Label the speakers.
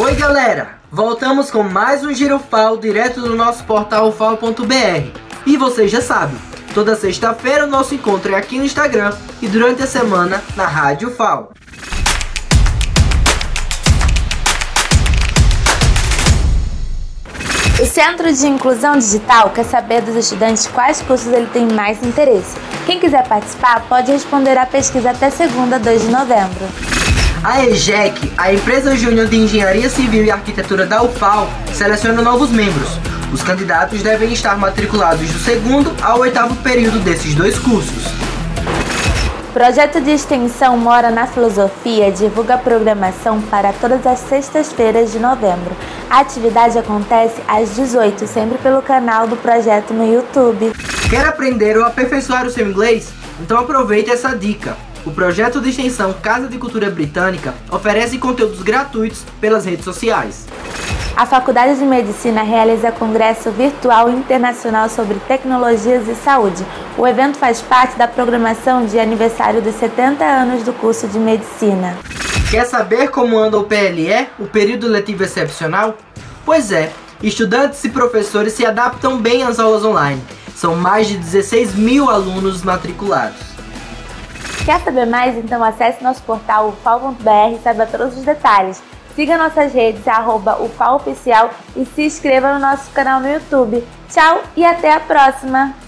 Speaker 1: Oi, galera! Voltamos com mais um Giro FAO direto do nosso portal fal.br. E você já sabe, toda sexta-feira o nosso encontro é aqui no Instagram e durante a semana na Rádio FAO.
Speaker 2: O Centro de Inclusão Digital quer saber dos estudantes quais cursos ele tem mais interesse. Quem quiser participar pode responder à pesquisa até segunda, 2 de novembro.
Speaker 1: A EGEC, a empresa júnior de Engenharia Civil e Arquitetura da UFAL, seleciona novos membros. Os candidatos devem estar matriculados do segundo ao oitavo período desses dois cursos.
Speaker 2: Projeto de extensão Mora na Filosofia divulga programação para todas as sextas-feiras de novembro. A atividade acontece às 18, sempre pelo canal do projeto no YouTube.
Speaker 1: Quer aprender ou aperfeiçoar o seu inglês? Então aproveite essa dica. O projeto de extensão Casa de Cultura Britânica oferece conteúdos gratuitos pelas redes sociais.
Speaker 2: A Faculdade de Medicina realiza Congresso Virtual Internacional sobre Tecnologias e Saúde. O evento faz parte da programação de aniversário dos 70 anos do curso de Medicina.
Speaker 1: Quer saber como anda o PLE, o período letivo excepcional? Pois é, estudantes e professores se adaptam bem às aulas online. São mais de 16 mil alunos matriculados.
Speaker 2: Quer saber mais? Então acesse nosso portal ufal.br e saiba todos os detalhes. Siga nossas redes, arroba UFAOficial e se inscreva no nosso canal no YouTube. Tchau e até a próxima!